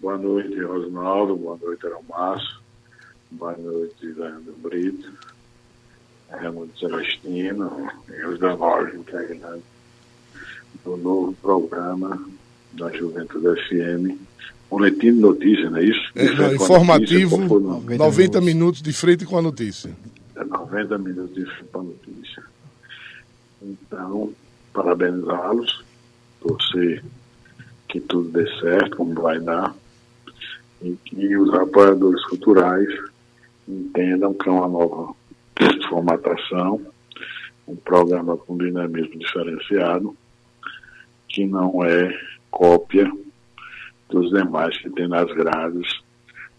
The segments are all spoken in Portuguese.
Boa noite, Rosnaldo. Boa noite, Aromaço. Boa noite, Leandro Brito. Raimundo Celestino e os demais integrantes do novo programa da Juventude FM. Boletim de notícia, não é isso? É, não, informativo, notícia, 90 minutos de frente com a notícia. É 90 minutos de frente com a notícia. Então, parabenizá-los, torcer que tudo dê certo, como vai dar, e que os apoiadores culturais entendam que é uma nova formatação, um programa com dinamismo diferenciado, que não é cópia dos demais que tem nas grades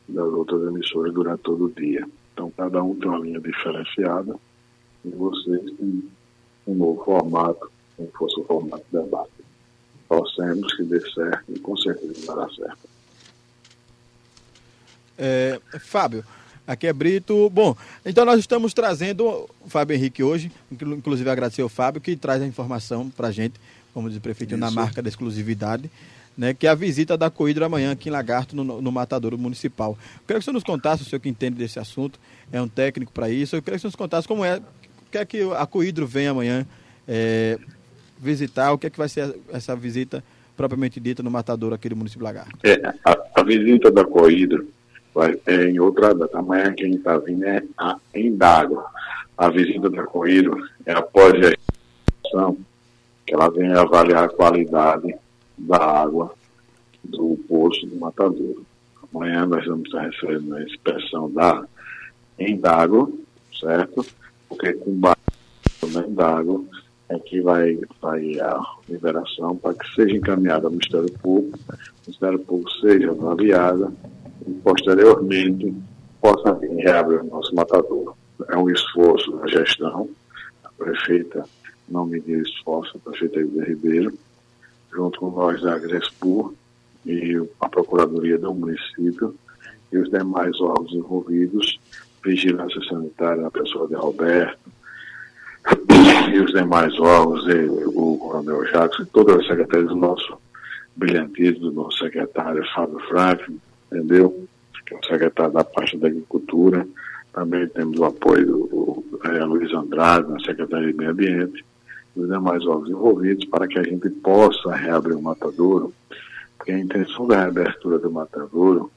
das outras emissoras durante todo o dia. Então, cada um tem uma linha diferenciada e vocês têm um novo formato, como fosse o formato de debate. Torcemos que dê certo e com certeza dará certo. É, Fábio, aqui é Brito. Bom, então nós estamos trazendo o Fábio Henrique hoje, inclusive agradecer ao Fábio que traz a informação para a gente, como diz o prefeito, Isso. na marca da exclusividade. Né, que é a visita da Coidro amanhã aqui em Lagarto, no, no Matadouro Municipal. Eu queria que você nos contasse, o senhor que entende desse assunto, é um técnico para isso, eu queria que você nos contasse como é, o que é que a Coidro vem amanhã é, visitar, o que é que vai ser essa visita propriamente dita no Matadouro aqui do município de Lagarto. É, a, a visita da Coidro é, em outra data. Amanhã quem está vindo é a Endago. A visita da Coelho é após a inspeção, que ela vem avaliar a qualidade da água do poço do Matadouro. Amanhã nós vamos estar recebendo a inspeção da Endago, certo? Porque com base na Endago é que vai, vai a liberação para que seja encaminhada ao Ministério Público, o Ministério Público seja avaliada e posteriormente possa reabrir o nosso matador. É um esforço da gestão, a prefeita não mediu esforço, a prefeita Ida Ribeiro, junto com nós da Agrespur e a Procuradoria do município e os demais órgãos envolvidos, Vigilância Sanitária na pessoa de Roberto, e os demais órgãos, o Coronel Jacques, e todas as secretarias do nosso brilhantismo, do nosso secretário Fábio Franco, entendeu? Que é o secretário da pasta da Agricultura. Também temos o apoio do é, Luiz Andrade, na Secretaria de Meio Ambiente, e os demais órgãos envolvidos, para que a gente possa reabrir o matadouro, porque a intenção da reabertura do matadouro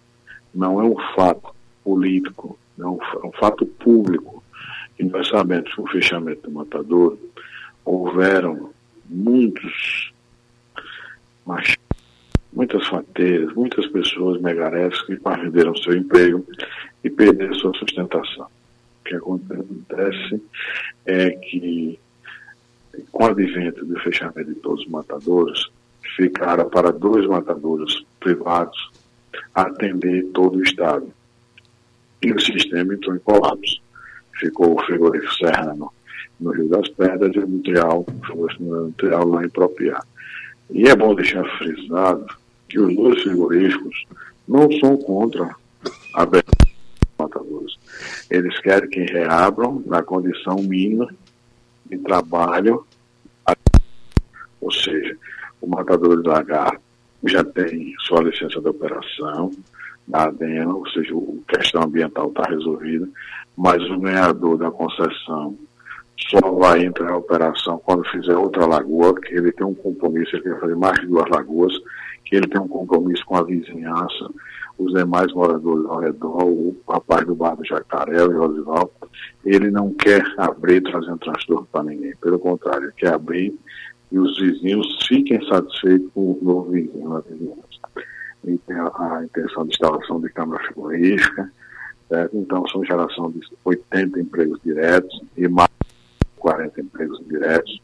não é um fato político, é um, é fato público. E nós sabemos que o fechamento do matadouro houveram muitos machistas muitas fateiras, muitas pessoas megarefas que perderam seu emprego e perderam sua sustentação. O que acontece é que, com o advento do fechamento de todos os matadouros, ficaram para dois matadouros privados atender todo o Estado. E o sistema entrou em colapso. Ficou o frigorífico Serrano no Rio das Pedras e o Montreal, o Montreal lá em Propiá. E é bom deixar frisado que os dois frigoríficos não são contra a matadores. Eles querem que reabram na condição mínima de trabalho, ou seja, o matador de lagarto já tem sua licença de operação da ADENA, ou seja, a questão ambiental está resolvida, mas o ganhador da concessão só vai entrar em operação quando fizer outra lagoa, que ele tem um compromisso, ele quer fazer mais de duas lagoas, que ele tem um compromisso com a vizinhança, os demais moradores ao redor, o rapaz do bar do Jacaré, o Rosival, ele não quer abrir trazendo transtorno para ninguém. Pelo contrário, ele quer abrir e os vizinhos fiquem satisfeitos com o novo vizinho na vizinhança. E tem a, a intenção de instalação de câmara frigorífica, certo? então são geração de 80 empregos diretos e mais 40 empregos indiretos,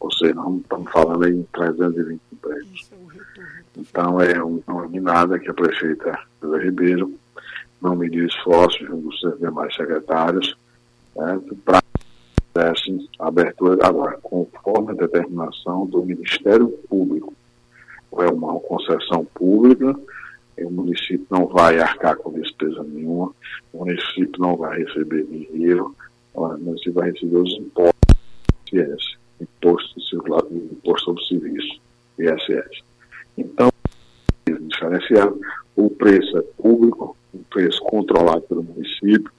ou seja, não estamos falando em 320 empregos. Então é uma minada que a prefeita José Ribeiro não mediu esforços junto dos demais secretários né, para a abertura agora, conforme a determinação do Ministério Público. É uma concessão pública, o município não vai arcar com despesa nenhuma, o município não vai receber dinheiro, você vai receber os impostos, ISS, imposto, imposto sobre serviço, ISS. Então, diferenciado, o preço é público, o preço controlado pelo município,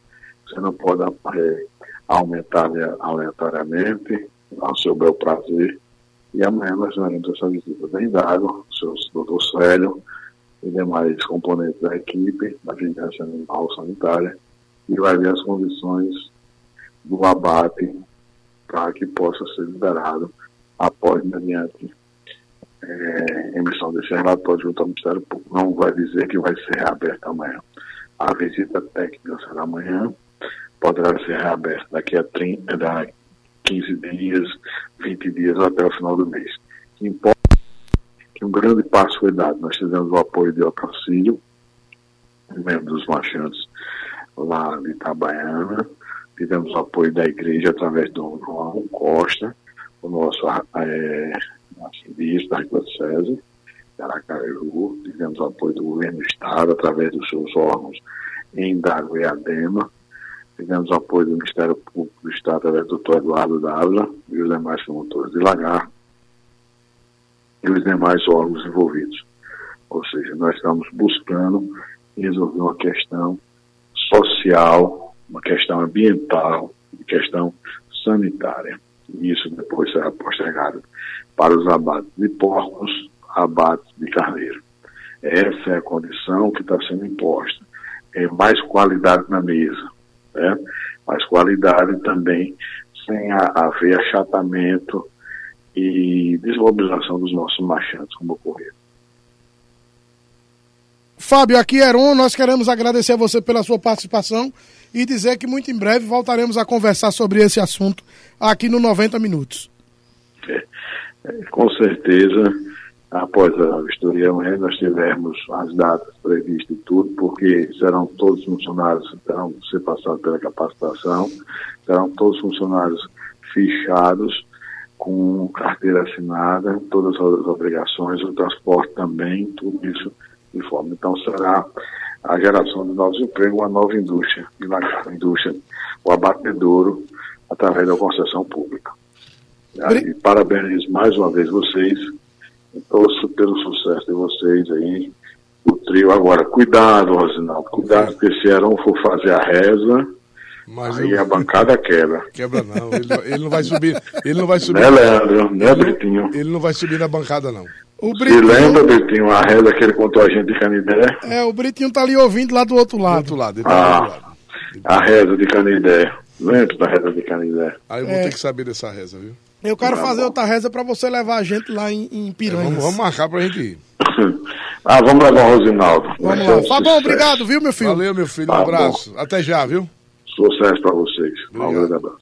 você não pode é, aumentar aleatoriamente ao seu bel prazer. E amanhã nós teremos essa visita bem dada, o seu doutor Célio e demais componentes da equipe da vigilância animal sanitária e vai ver as condições do abate para que possa ser liberado após, mediante é, emissão desse relatório junto ao Ministério Público. Não vai dizer que vai ser reaberto amanhã. A visita técnica será amanhã, poderá ser reaberta daqui a 30, daqui 15 dias, 20 dias até o final do mês. Importa que um grande passo foi dado. Nós tivemos o apoio de Otacílio, membro dos marchantes lá de Itabaiana, tivemos o apoio da igreja através do João Costa, o nosso é, arcebispo da Arquidiocese, Aracaju, tivemos o apoio do governo do Estado através dos seus órgãos em Dago e Adema, tivemos o apoio do Ministério Público do Estado através do Dr. Eduardo Dávila e os demais promotores de Lagar e os demais órgãos envolvidos. Ou seja, nós estamos buscando resolver uma questão social, uma questão ambiental, uma questão sanitária. E isso depois será postergado para os abates de porcos, abates de carneiro. Essa é a condição que está sendo imposta. É mais qualidade na mesa, né? mais qualidade também, sem haver achatamento e desmobilização dos nossos marchantes, como ocorreu. Fábio, aqui é Heron, nós queremos agradecer a você pela sua participação e dizer que muito em breve voltaremos a conversar sobre esse assunto aqui no 90 Minutos. É, com certeza, após a vistoria nós tivermos as datas previstas e tudo, porque serão todos funcionários terão que ser passados pela capacitação, serão todos funcionários fichados, com carteira assinada, todas as obrigações, o transporte também, tudo isso de. Então será a geração de novos empregos, uma nova indústria, a indústria, o abatedouro, através da concessão pública. E parabenizo mais uma vez vocês, torço pelo sucesso de vocês aí, o trio. Agora, cuidado, Rosinaldo, cuidado, porque se Arão for fazer a reza, mas Aí eu... a bancada quebra. Quebra não, ele, ele, não vai subir. Ele não vai subir. Não é Leandro, não é Britinho. Ele não vai subir na bancada, não. O Britinho... Se lembra, Britinho, a reza que ele contou a gente de Canidé? É, o Britinho tá ali ouvindo lá do outro lado. Do outro lado, ele tá ah, do lado. A reza de Canidé. Lembra da reza de Canidé? Aí eu vou é. ter que saber dessa reza, viu? Eu quero tá fazer bom. outra reza pra você levar a gente lá em, em Piranhas. É, vamos, vamos, marcar pra gente ir. ah, vamos levar o Rosinaldo. Vamos lá. Fabão, obrigado, viu, meu filho? Valeu, meu filho. Um abraço. Bom. Até já, viu? Sucesso para vocês. Um grande abraço.